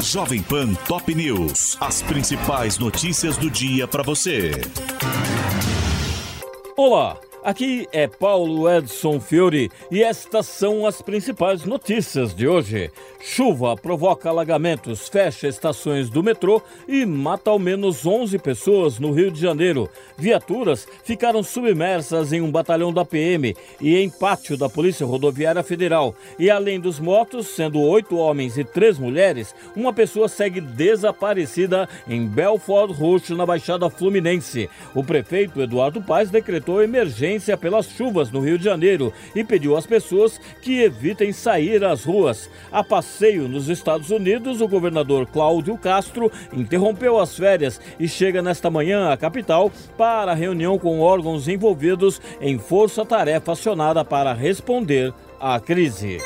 Jovem Pan Top News. As principais notícias do dia para você. Olá. Aqui é Paulo Edson Fiore e estas são as principais notícias de hoje. Chuva provoca alagamentos, fecha estações do metrô e mata ao menos 11 pessoas no Rio de Janeiro. Viaturas ficaram submersas em um batalhão da PM e em pátio da Polícia Rodoviária Federal. E além dos mortos, sendo oito homens e três mulheres, uma pessoa segue desaparecida em Belford Roxo, na Baixada Fluminense. O prefeito Eduardo Paes decretou emergência pelas chuvas no Rio de Janeiro e pediu às pessoas que evitem sair às ruas. A passeio nos Estados Unidos, o governador Cláudio Castro interrompeu as férias e chega nesta manhã à capital para reunião com órgãos envolvidos em força-tarefa acionada para responder à crise.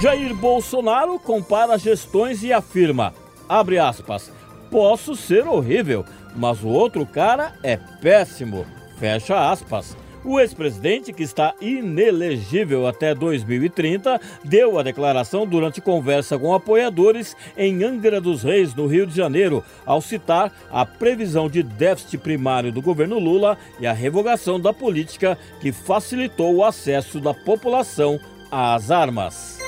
Jair Bolsonaro compara gestões e afirma, abre aspas, posso ser horrível, mas o outro cara é péssimo. Fecha aspas. O ex-presidente, que está inelegível até 2030, deu a declaração durante conversa com apoiadores em Angra dos Reis, no Rio de Janeiro, ao citar a previsão de déficit primário do governo Lula e a revogação da política que facilitou o acesso da população às armas.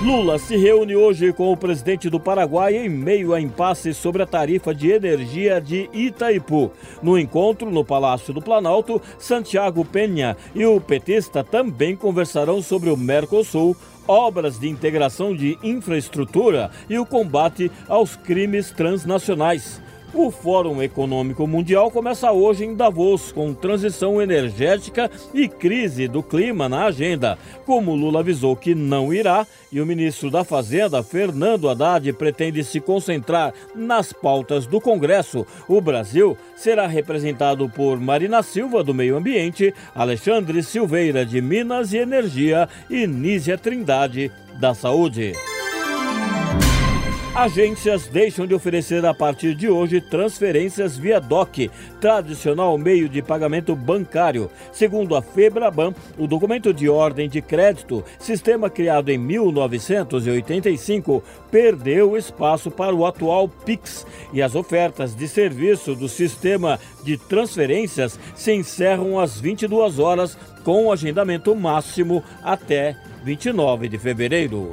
Lula se reúne hoje com o presidente do Paraguai em meio a impasse sobre a tarifa de energia de Itaipu. No encontro no Palácio do Planalto, Santiago Penha e o petista também conversarão sobre o Mercosul, obras de integração de infraestrutura e o combate aos crimes transnacionais. O Fórum Econômico Mundial começa hoje em Davos, com transição energética e crise do clima na agenda. Como Lula avisou que não irá, e o ministro da Fazenda, Fernando Haddad, pretende se concentrar nas pautas do Congresso, o Brasil será representado por Marina Silva, do Meio Ambiente, Alexandre Silveira, de Minas e Energia e Nízia Trindade, da Saúde. Agências deixam de oferecer a partir de hoje transferências via DOC, tradicional meio de pagamento bancário. Segundo a Febraban, o documento de ordem de crédito, sistema criado em 1985, perdeu espaço para o atual Pix e as ofertas de serviço do sistema de transferências se encerram às 22 horas com o agendamento máximo até 29 de fevereiro.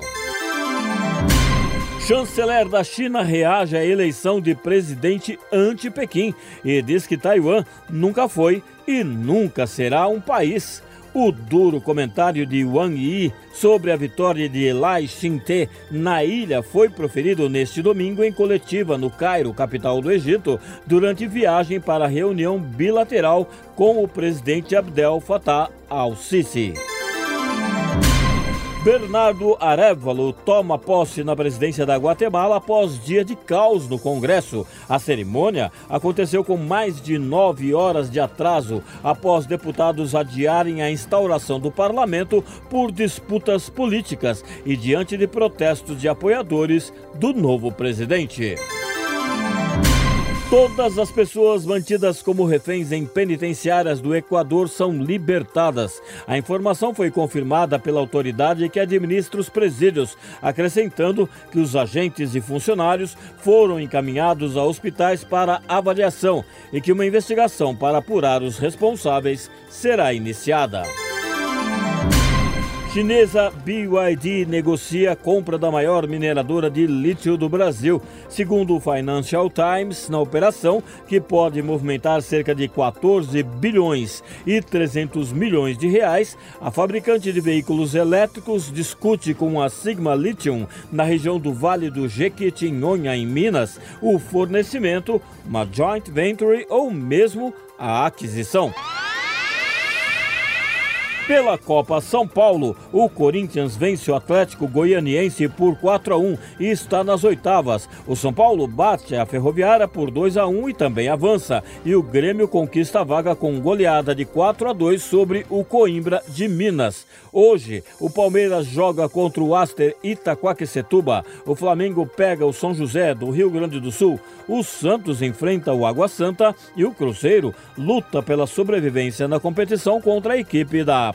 Chanceler da China reage à eleição de presidente anti-Pequim e diz que Taiwan nunca foi e nunca será um país. O duro comentário de Wang Yi sobre a vitória de Lai Ching-te na ilha foi proferido neste domingo em coletiva no Cairo, capital do Egito, durante viagem para reunião bilateral com o presidente Abdel Fattah al-Sisi. Bernardo Arevalo toma posse na presidência da Guatemala após dia de caos no Congresso. A cerimônia aconteceu com mais de nove horas de atraso após deputados adiarem a instauração do parlamento por disputas políticas e diante de protestos de apoiadores do novo presidente. Todas as pessoas mantidas como reféns em penitenciárias do Equador são libertadas. A informação foi confirmada pela autoridade que administra os presídios, acrescentando que os agentes e funcionários foram encaminhados a hospitais para avaliação e que uma investigação para apurar os responsáveis será iniciada. Chinesa BYD negocia a compra da maior mineradora de lítio do Brasil. Segundo o Financial Times, na operação, que pode movimentar cerca de 14 bilhões e 300 milhões de reais, a fabricante de veículos elétricos discute com a Sigma Lithium, na região do Vale do Jequitinhonha, em Minas, o fornecimento, uma joint venture ou mesmo a aquisição. Pela Copa São Paulo, o Corinthians vence o Atlético Goianiense por 4 a 1 e está nas oitavas. O São Paulo bate a Ferroviária por 2 a 1 e também avança. E o Grêmio conquista a vaga com goleada de 4 a 2 sobre o Coimbra de Minas. Hoje, o Palmeiras joga contra o Aster Itaquaquecetuba. O Flamengo pega o São José do Rio Grande do Sul. O Santos enfrenta o Água Santa e o Cruzeiro luta pela sobrevivência na competição contra a equipe da